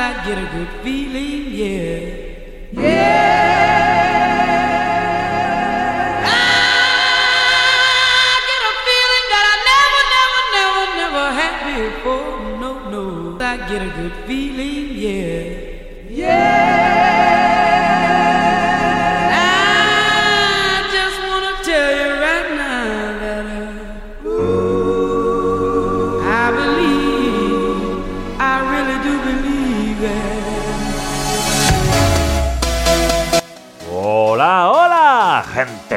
I get a good feeling, yeah. Yeah. I get a feeling that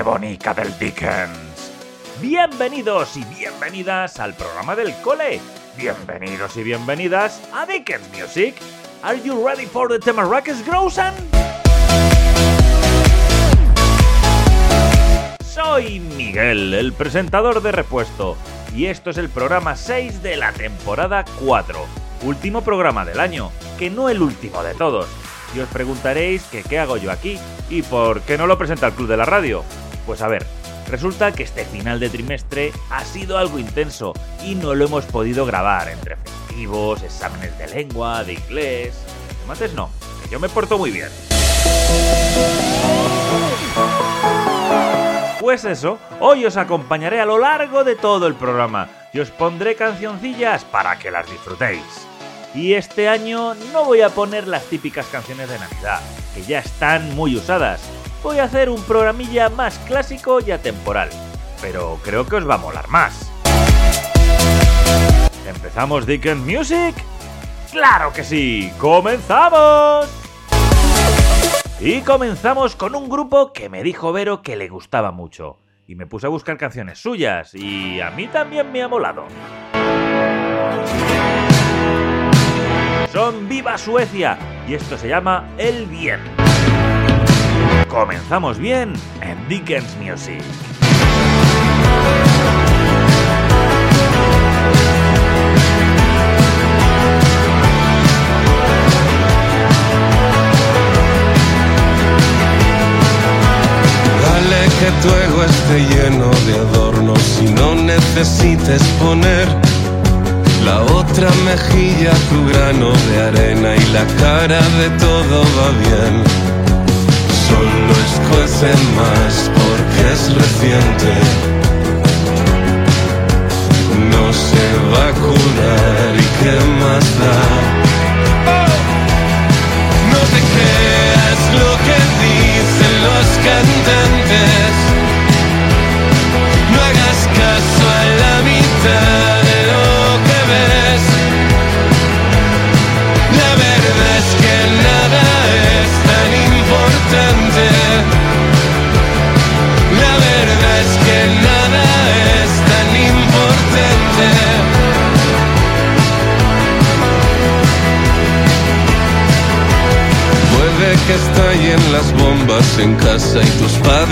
bonica del Dickens. Bienvenidos y bienvenidas al programa del cole. Bienvenidos y bienvenidas a Dickens Music. Are you ready for the Temaracas Grosan? Soy Miguel, el presentador de repuesto, y esto es el programa 6 de la temporada 4. Último programa del año, que no el último de todos. Y os preguntaréis que qué hago yo aquí y por qué no lo presenta el Club de la Radio. Pues a ver, resulta que este final de trimestre ha sido algo intenso y no lo hemos podido grabar entre festivos, exámenes de lengua, de inglés. Mates no, yo me porto muy bien. Pues eso, hoy os acompañaré a lo largo de todo el programa y os pondré cancioncillas para que las disfrutéis. Y este año no voy a poner las típicas canciones de Navidad, que ya están muy usadas. Voy a hacer un programilla más clásico y atemporal, pero creo que os va a molar más. ¿Empezamos Dickens Music? ¡Claro que sí! ¡Comenzamos! Y comenzamos con un grupo que me dijo Vero que le gustaba mucho. Y me puse a buscar canciones suyas y a mí también me ha molado. Son Viva Suecia y esto se llama El Bien. Comenzamos bien en Dickens Music. Dale que tu ego esté lleno de adornos y no necesites poner la otra mejilla, tu grano de arena y la cara de todo va bien. Solo escuece más porque es reciente.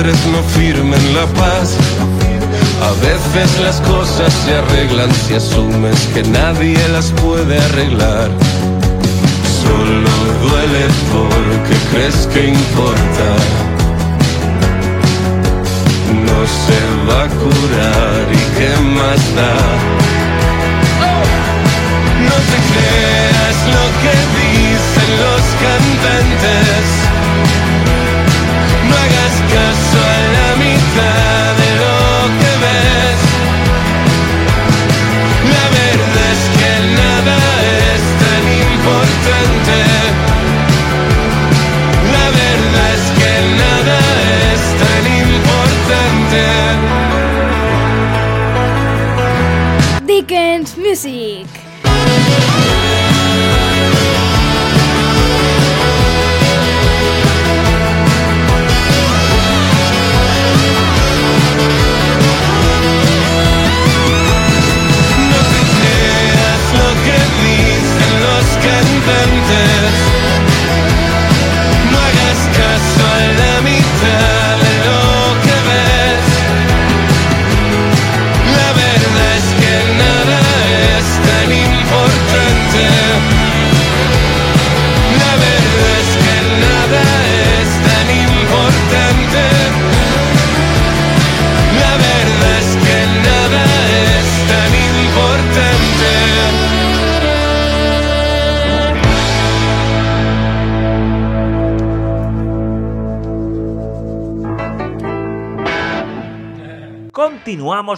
No firmen la paz. A veces las cosas se arreglan si asumes que nadie las puede arreglar. Solo duele porque crees que importa. No se va a curar y qué más da. No te creas lo que dicen los cantantes. pretending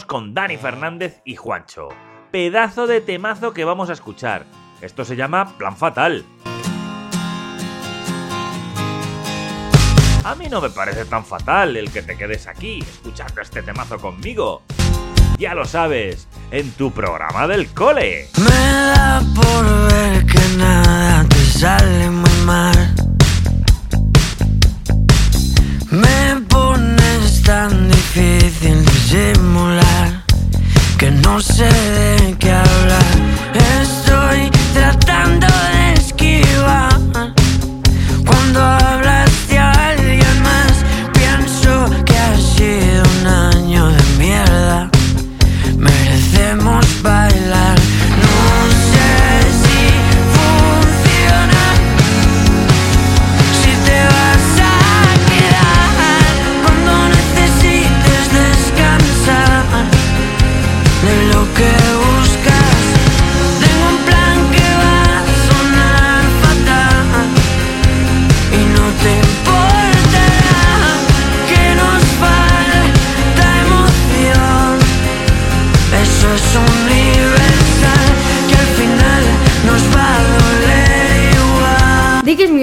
con Dani Fernández y Juancho. Pedazo de temazo que vamos a escuchar. Esto se llama Plan Fatal. A mí no me parece tan fatal el que te quedes aquí escuchando este temazo conmigo. Ya lo sabes, en tu programa del cole. Me da por ver que nada te sale. Me pones tan difícil disimular que no sé de qué hablar. Estoy tratando de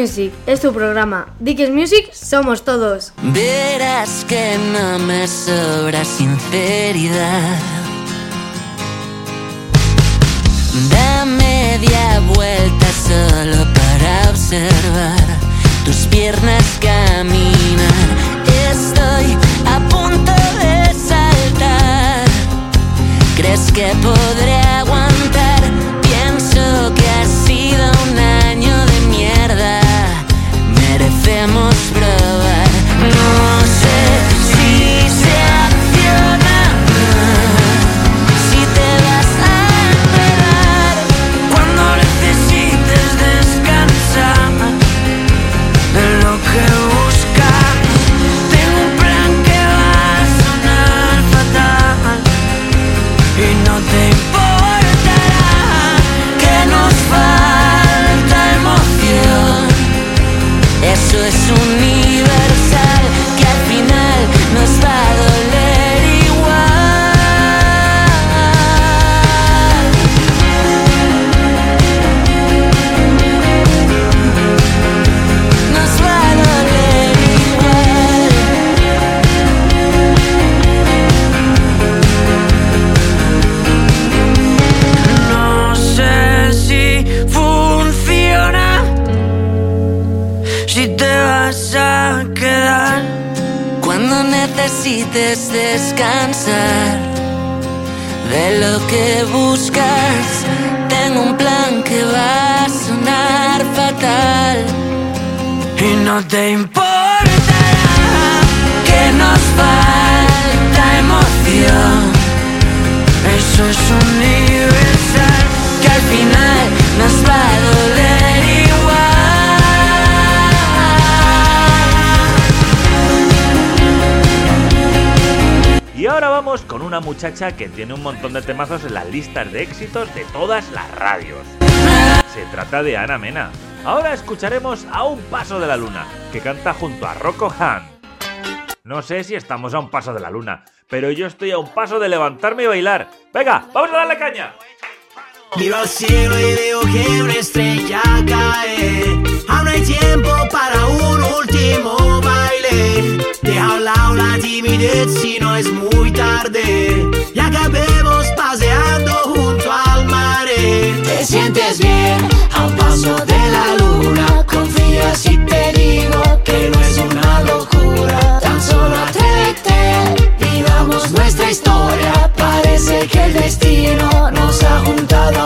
Music es tu programa. Dickies Music somos todos. Verás que no me sobra sinceridad. Da media vuelta solo para observar tus piernas caminar. Necesites descansar de lo que buscas. Tengo un plan que va a sonar fatal y no te importará que nos falta emoción. Eso es universal que al final nos va a doler con una muchacha que tiene un montón de temazos en las listas de éxitos de todas las radios. Se trata de Ana Mena. Ahora escucharemos A un paso de la luna, que canta junto a Rocco Han. No sé si estamos a un paso de la luna, pero yo estoy a un paso de levantarme y bailar. Venga, vamos a darle caña. Miro al cielo y veo que una estrella cae. Aún hay tiempo para un último baile. Deja a la timidez si no es muy tarde. Y acabemos paseando junto al mar. Te sientes bien a un paso de la luna. Confía si te digo que no es una locura. Tan solo atrévete, vivamos nuestra historia. Parece que el destino nos ha juntado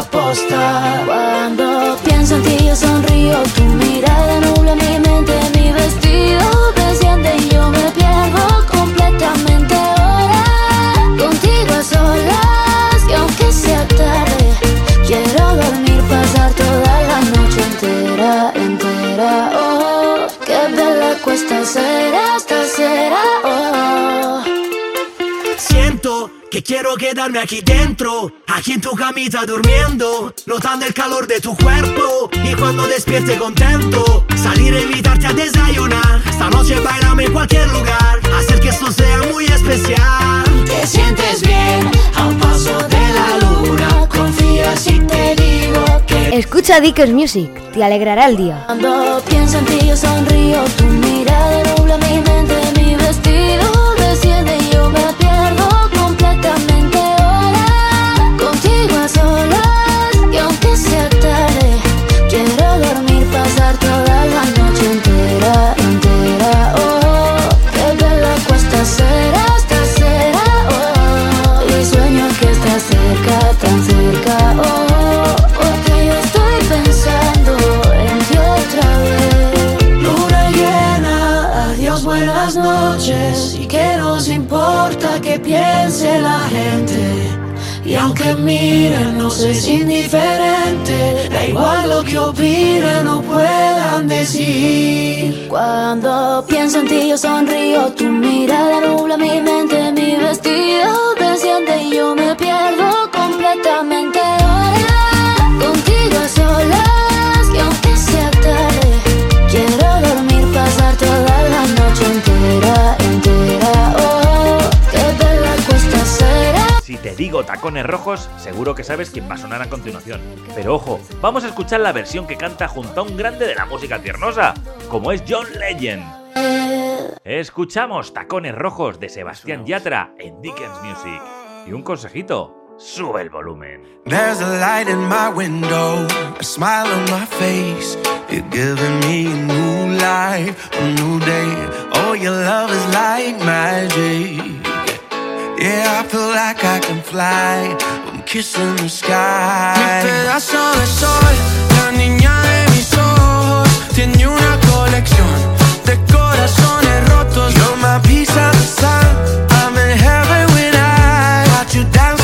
Quedarme aquí dentro, aquí en tu camita durmiendo, notando el calor de tu cuerpo y cuando despierte contento, salir a invitarte a desayunar. Esta noche bailame en cualquier lugar, hacer que esto sea muy especial. Te sientes bien a un paso de la luna, confía si te digo que. Escucha Dickers Music, te alegrará el día. Cuando pienso en ti yo sonrío, tu mirada nubla mi mente. Y aunque sea tarde, quiero dormir, pasar toda la noche entera, entera. Oh, que en la cuesta será, será. Oh, y sueño que estás cerca, tan cerca. Oh, porque yo estoy pensando en ti otra vez. Luna llena, adiós, buenas noches y que nos importa que piense la gente. Y aunque miren, no sé si indiferente, da igual lo que opinen o puedan decir. Cuando pienso en ti, yo sonrío, tu mirada nubla mi mente, mi vestido desciende y yo me pierdo completamente. Ahora, contigo a solas, que aunque sea tarde, quiero dormir, pasar toda la noche entera. Si te digo tacones rojos, seguro que sabes quién va a sonar a continuación. Pero ojo, vamos a escuchar la versión que canta junto a un grande de la música tiernosa, como es John Legend. Escuchamos Tacones Rojos de Sebastián Yatra en Dickens Music. Y un consejito, sube el volumen. Yeah, I feel like I can fly. I'm kissing the sky. Mi pedazo de sol, la niña de mis ojos. Tiene una colección de corazones rotos. You're my piece of the sun. I'm in heaven when I got you dancing.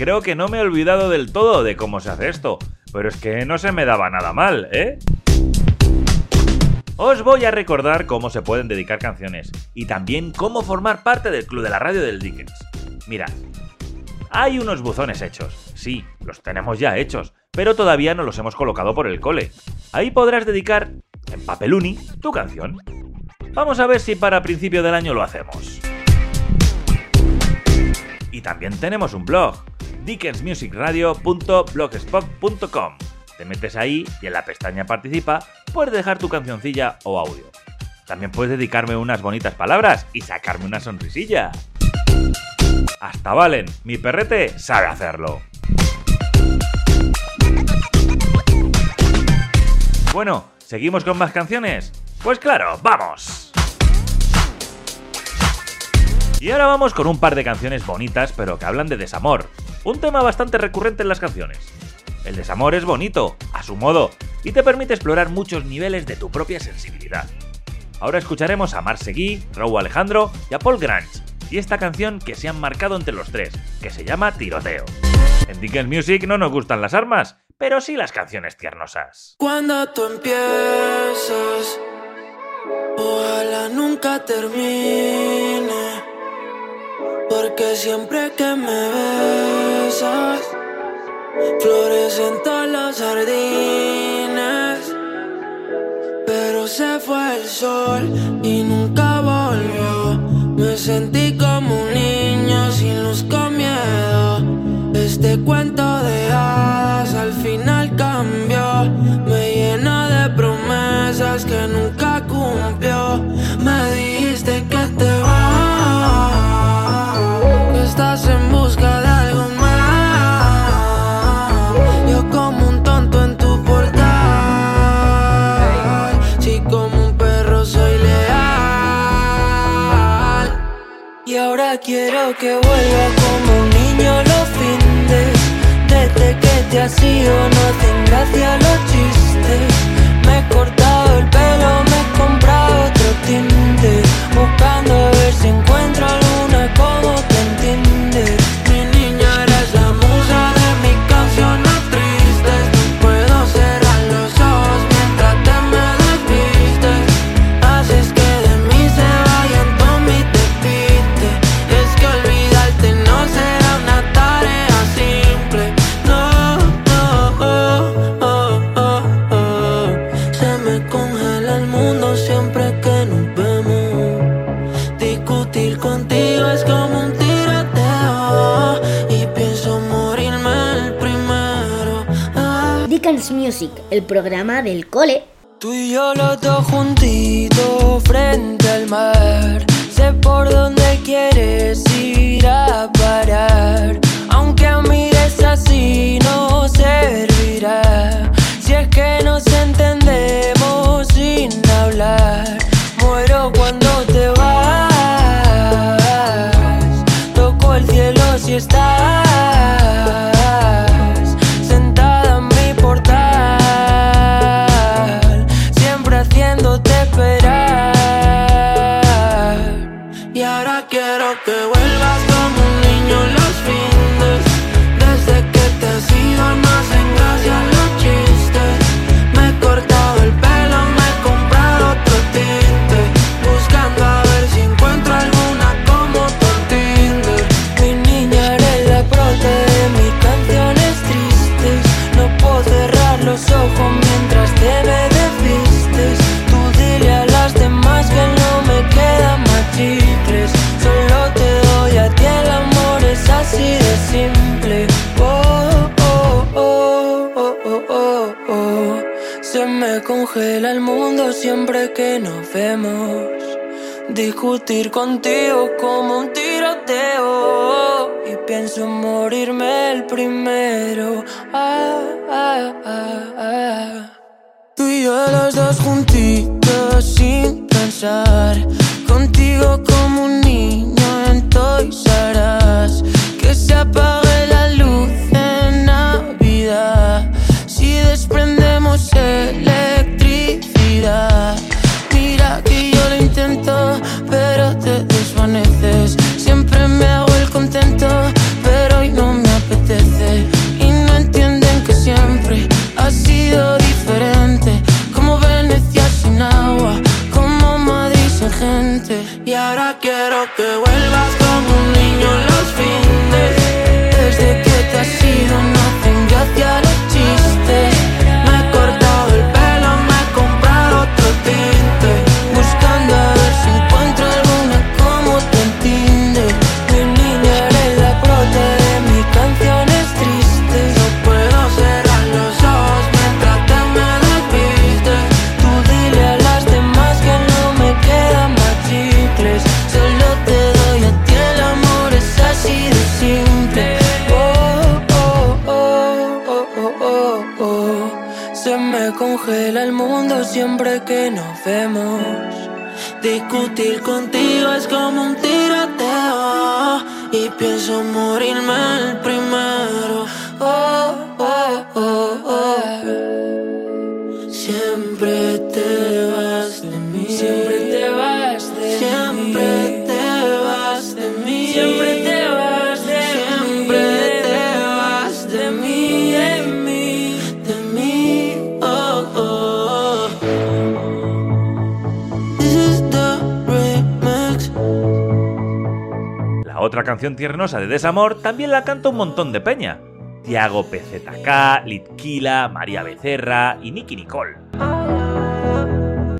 creo que no me he olvidado del todo de cómo se hace esto, pero es que no se me daba nada mal, ¿eh? Os voy a recordar cómo se pueden dedicar canciones y también cómo formar parte del Club de la Radio del Dickens. Mirad, hay unos buzones hechos, sí, los tenemos ya hechos, pero todavía no los hemos colocado por el cole. Ahí podrás dedicar, en papeluni, tu canción. Vamos a ver si para principio del año lo hacemos. Y también tenemos un blog, dickensmusicradio.blogspot.com. Te metes ahí y en la pestaña Participa puedes dejar tu cancioncilla o audio. También puedes dedicarme unas bonitas palabras y sacarme una sonrisilla. Hasta Valen, mi perrete sabe hacerlo. Bueno, ¿seguimos con más canciones? Pues claro, vamos. Y ahora vamos con un par de canciones bonitas pero que hablan de desamor. Un tema bastante recurrente en las canciones. El desamor es bonito, a su modo, y te permite explorar muchos niveles de tu propia sensibilidad. Ahora escucharemos a Marc Seguí, Raúl Alejandro y a Paul Grange, y esta canción que se han marcado entre los tres, que se llama Tiroteo. En Dickens Music no nos gustan las armas, pero sí las canciones tiernosas. Cuando tú empiezas, ojalá nunca termine. Porque siempre que me besas, florecen todas las sardinas. Pero se fue el sol y nunca volvió. Me sentí como un niño sin luz con miedo. Este cuento que vuelva como un niño los findes. Desde que te has ido no hacen gracia los chistes. Me he cortado el pelo, me he comprado otro tinte. Buscando a ver si encuentro Dickens Music, el programa del cole. Tú y yo los dos juntitos frente al mar. Sé por dónde quieres ir a parar. Aunque mires así no servirá. Si es que nos entendemos sin hablar. Muero cuando te vas. Toco el cielo si estás que nos vemos. Discutir contigo como un tiroteo. Y pienso en morirme el primero. Ah, ah, ah. Tú y yo los dos juntitos sin pensar. Contigo como un niño en Toys Us. Que se apague la luz en Navidad. Si desprendemos electricidad. Me hago el contento, pero hoy no me apetece. Y no entienden que siempre ha sido diferente. Como Venecia sin agua, como Madrid sin gente. Y ahora quiero que vuelvas como un niño los fines. Discutir contigo canción tiernosa de Desamor también la canta un montón de peña. Tiago PZK, Litquila, María Becerra y Nicky Nicole.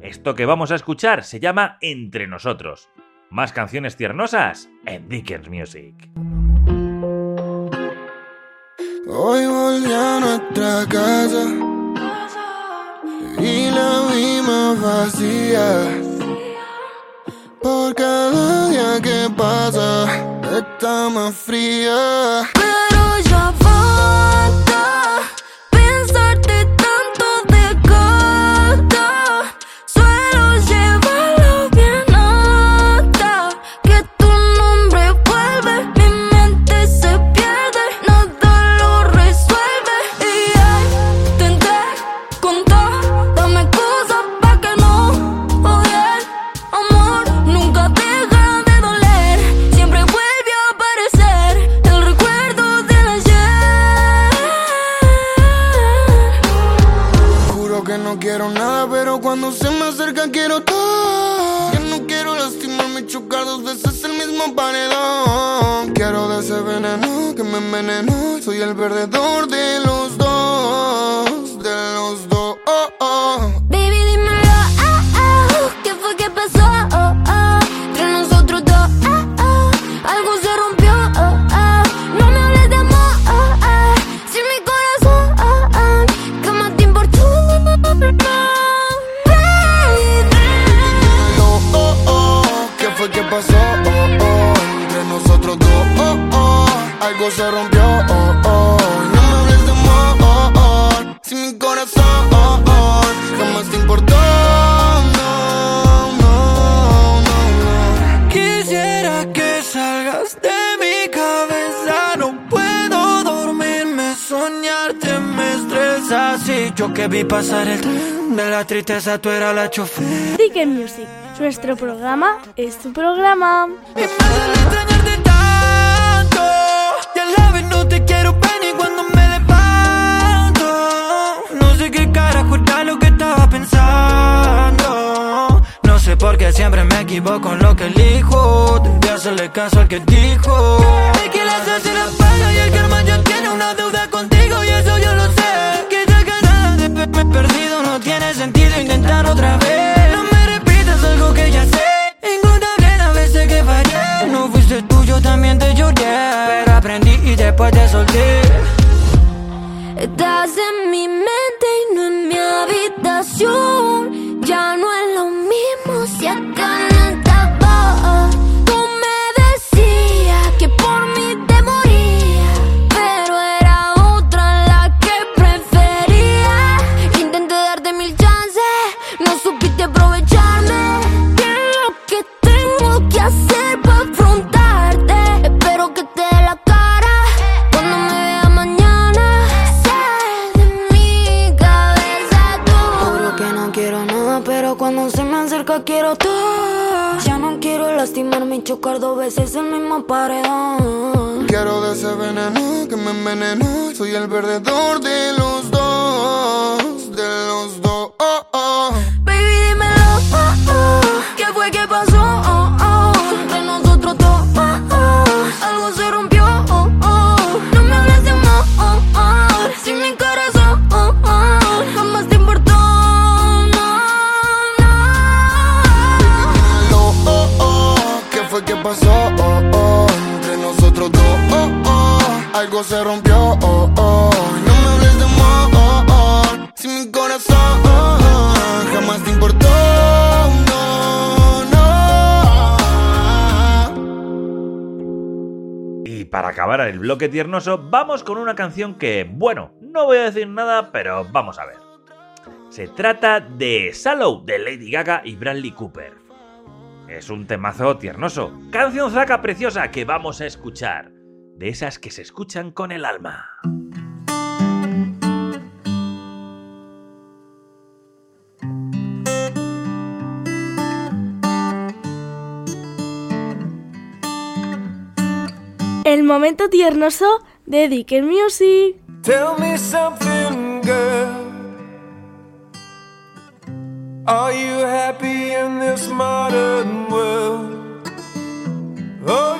Esto que vamos a escuchar se llama Entre Nosotros. Más canciones tiernosas en Dickens Music. Hoy a nuestra casa y la vacía. Por cada día que pasa de cama fria. Soy algo se rompió, oh, oh, no me hables de amor, oh, oh, si mi corazón, oh, oh, jamás te importó, no, no, no, no. Quisiera que salgas de mi cabeza. No puedo dormirme, soñarte me estresa. Si yo que vi pasar el tren de la tristeza, tú eras la chofer. Dickens Music. Nuestro programa es tu programa. Y me duele extrañarte tanto. Y a no te quiero ver ni cuando me levanto. No sé qué carajo era lo que estaba pensando. No sé por qué siempre me equivoco en lo que elijo. Debí hacerle caso al que dijo. Es que la se la paga y el karma ya tiene una deuda contigo. Y eso yo lo sé. Que ya ganas de verme perdido no tiene sentido intentar otra vez. No me repitas algo que ya sé. Encontraré las veces que fallé. No fuiste tú, yo también te lloré. Después te solté. Estás en mi mente y no en mi habitación. Ya no es lo mismo si acá me envenenó. Soy el perdedor de los dos, se rompió, oh, oh, no me hables de amor, oh, oh, si mi corazón, oh, jamás te importó, no, no. Y para acabar el bloque tiernoso, vamos con una canción que, bueno, no voy a decir nada, pero vamos a ver. Se trata de Sallow de Lady Gaga y Bradley Cooper. Es un temazo tiernoso, canción zaca preciosa que vamos a escuchar, de esas que se escuchan con el alma. El momento tiernoso de Dicker Music. Tell me something, girl. Are you happy in this modern world? Or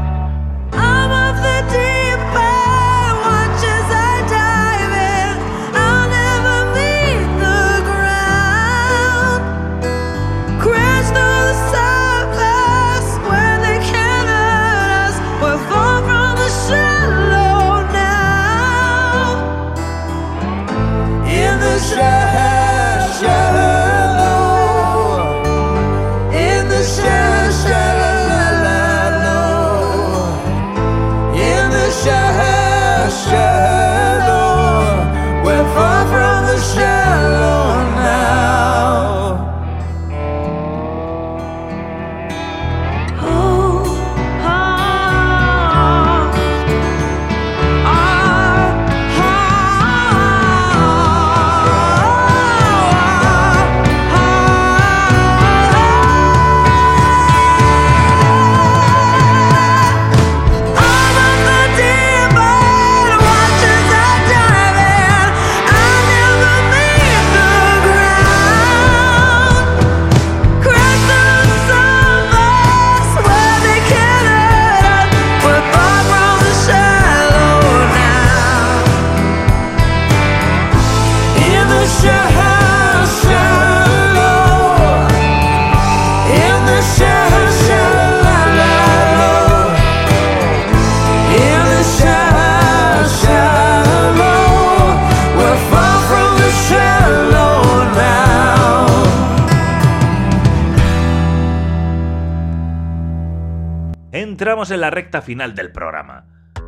La recta final del programa.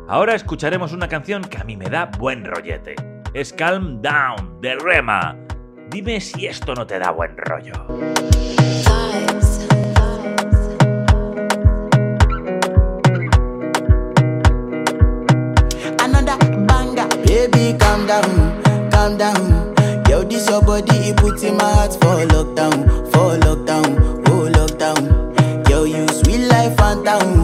Ahora escucharemos una canción que a mí me da buen rollete. Es Calm Down, de Rema. Dime si esto no te da buen rollo. Baby, calm down, calm down. Yo, this your body, it puts in my heart for lockdown, for lockdown, oh lockdown. Yo, you sweet life, phantom.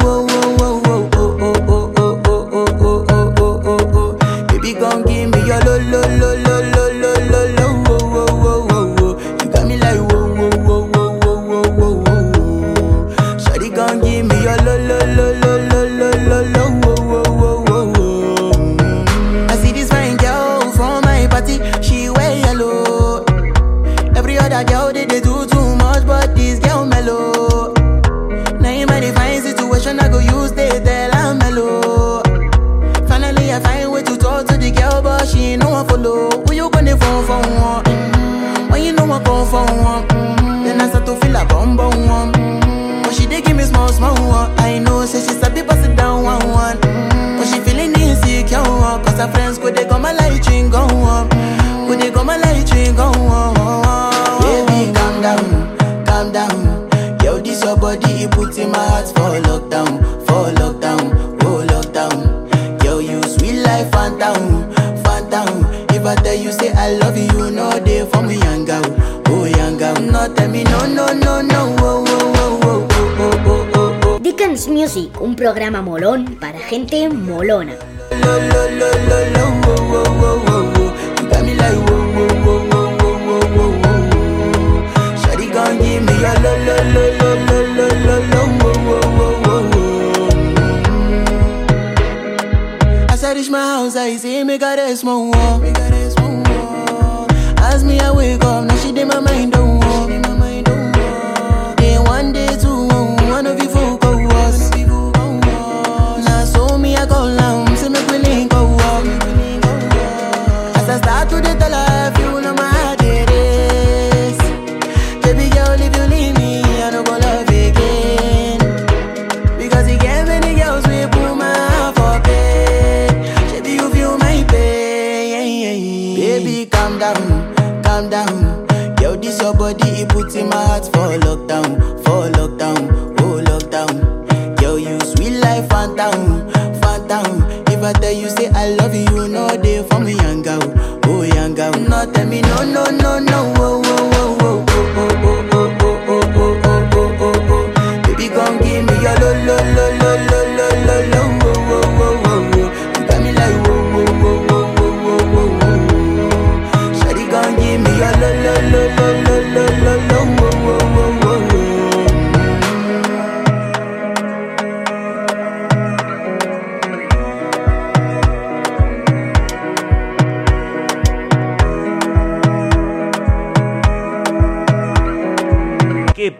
programa molón para gente molona. me got a small. As me, I wake up, now she did my mind.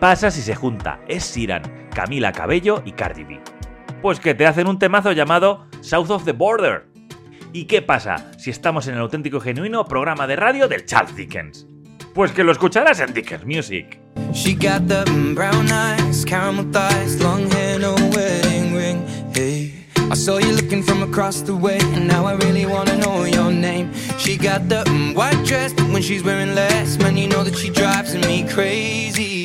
Pasa si se junta Es Siran, Camila Cabello y Cardi B? Pues que te hacen un temazo llamado South of the Border. ¿Y qué pasa si estamos en el auténtico y genuino programa de radio del Charles Dickens? Pues que lo escucharás en Dickens Music. She got the brown eyes, caramel thighs, long hair, no wedding ring. Hey, I saw you looking from across the way, and now I really wanna know your name. She got the white dress, but when she's wearing less, man, you know that she drives me crazy.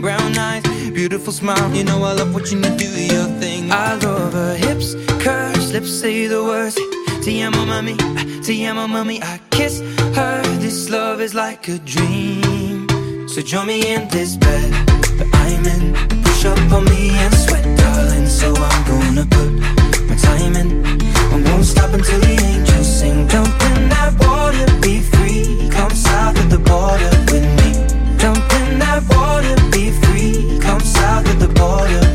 Brown eyes, beautiful smile, you know I love watching you do your thing. I love her hips, curves, lips say the words. Te amo, mami, te amo, mami. I kiss her. This love is like a dream. So join me in this bed that I'm in. Push up on me and sweat, darling. So I'm gonna put my time in. I won't stop until the angels sing. Jump in that water, be free. Come south of the border south of the border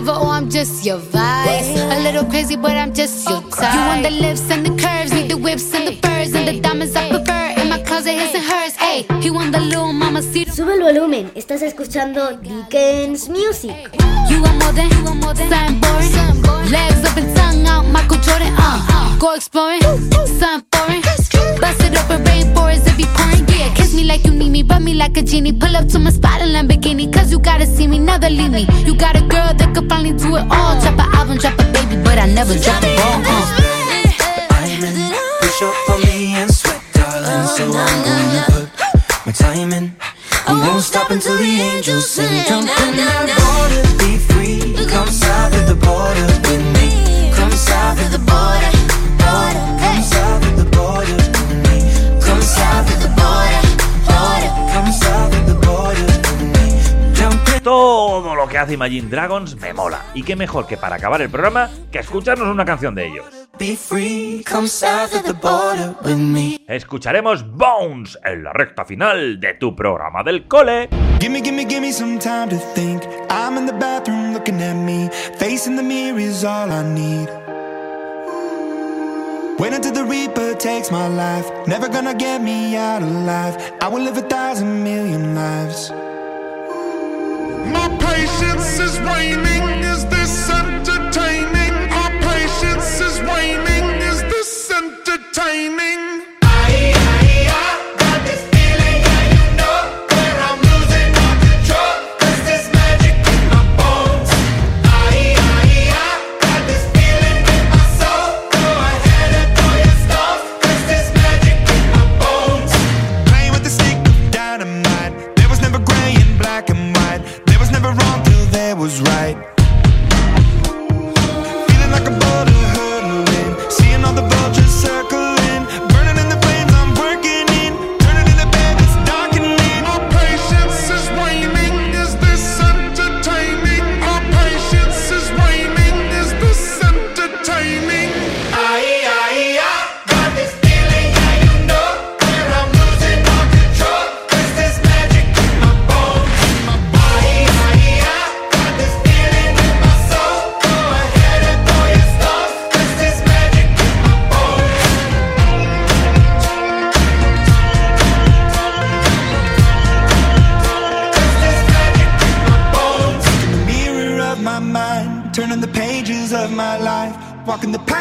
lover or oh, I'm just your vice? A little crazy, but I'm just your type. You want the lips and the curves, Sube el volumen, estás escuchando Dickens Music. You want more than, you want more than something boring. Legs up and tongue out, Michael Jordan. Uh, go exploring, something foreign. Bust it open, rainforest if you pouring. Yeah, kiss me like you need me, rub me like a genie. Pull up to my spot in Lamborghini, cause you gotta see me, never leave me. You got a girl that could finally do it all. Drop an album, drop a baby, but I never drop the ball. Uh. I won't stop until the angels sing. Jump in that water, be free. Come south of the border with me. Come south of the border, border. Que hace Imagine Dragons me mola. Y qué mejor que para acabar el programa que escucharnos una canción de ellos. Be free, come south of the border with me. Escucharemos Bones en la recta final de tu programa del cole. Gimme, gimme, gimme some time to think. I'm in the bathroom looking at me. Facing the mirror is all I need. Wait until the Reaper takes my life. Never gonna get me out alive. I will live a thousand million lives. Patience is waning.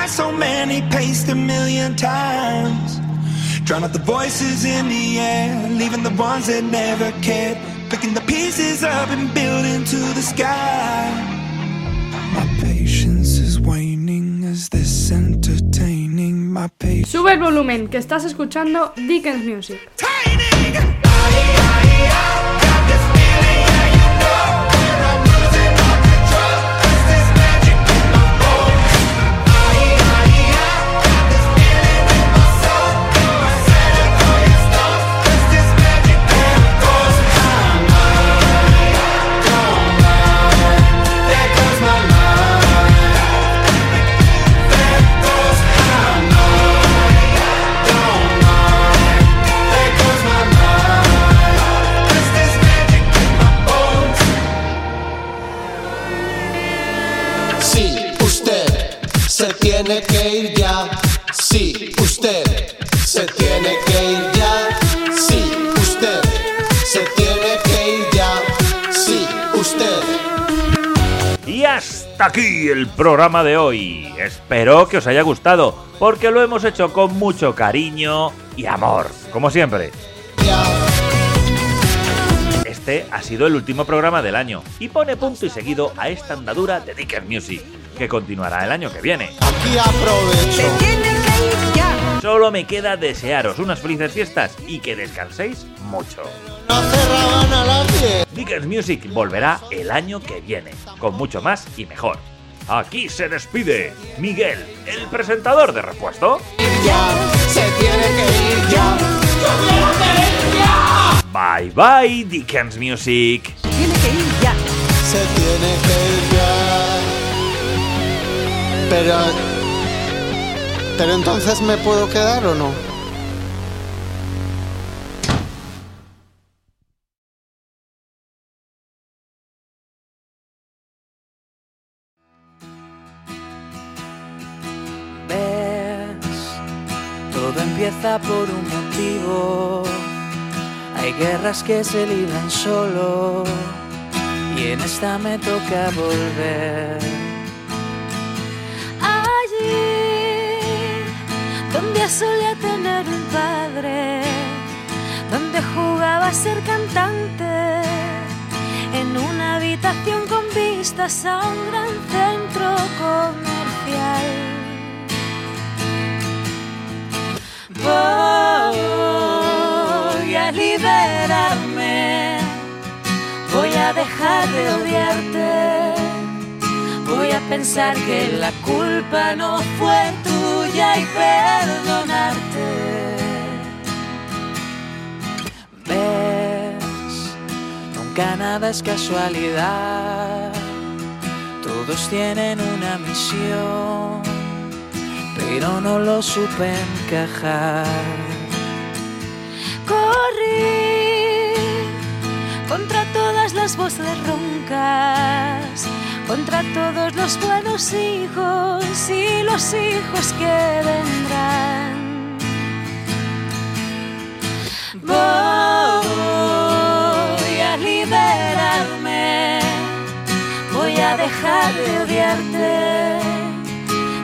So many paced a million times. Drown out the voices in the air, leaving the ones that never cared, picking the pieces up and building to the sky. My patience is waning. Is this entertaining? My patience. Sube el volumen, que estás escuchando Dickens Music. Tiene que ir ya. Sí, usted se tiene que ir ya. Sí, usted se tiene que ir ya. Sí, usted. Y hasta aquí el programa de hoy. Espero que os haya gustado, porque lo hemos hecho con mucho cariño y amor, como siempre. Este ha sido el último programa del año y pone punto y seguido a esta andadura de Dicker Music, que continuará el año que viene. Aquí aprovecho. Solo me queda desearos unas felices fiestas y que descanséis mucho. No cerraban a las 10. Dickens Music volverá el año que viene, con mucho más y mejor. Aquí se despide Miguel, el presentador de repuesto. Ya, se tiene que ir ya. Bye bye, Dickens Music. Tiene que ir ya. Se tiene que ir ya. Pero. Pero entonces me puedo quedar o no? ves, todo empieza por un Hay guerras que se libran solo y en esta me toca volver. Allí donde solía tener un padre, donde jugaba a ser cantante, en una habitación con vistas a un gran centro liberarme, voy a dejar de odiarte, voy a pensar que la culpa no fue tuya y perdonarte. Ves, nunca nada es casualidad. Todos tienen una misión, pero no lo supe encajar. Las voces roncas, contra todos los buenos hijos y los hijos que vendrán. Voy a liberarme, voy a dejar de odiarte,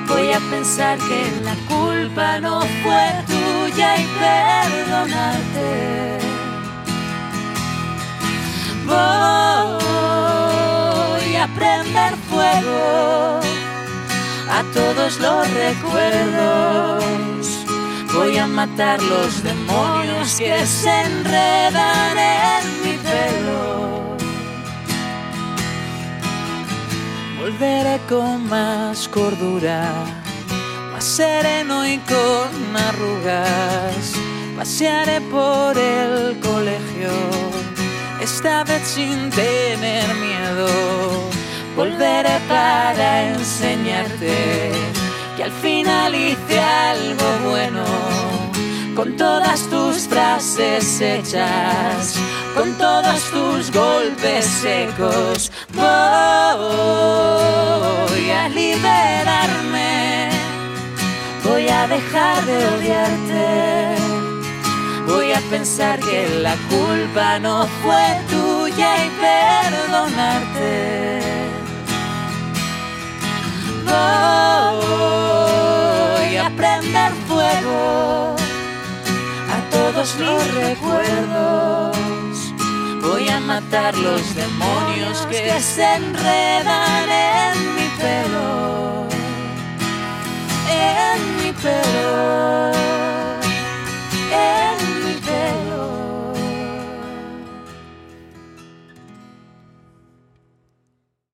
voy a pensar que la culpa no fue tuya y perdonarte. Voy a prender fuego a todos los recuerdos. Voy a matar los demonios que se enredan en mi pelo. Volveré con más cordura, más sereno y con arrugas. Pasearé por el colegio, esta vez sin tener miedo. Volveré para enseñarte que al final hice algo bueno con todas tus frases hechas, con todos tus golpes secos. Voy a liberarme, voy a dejar de odiarte. Voy a pensar que la culpa no fue tuya y perdonarte. Voy a prender fuego a todos los recuerdos. Voy a matar los demonios que se enredan en mi pelo. En mi pelo. En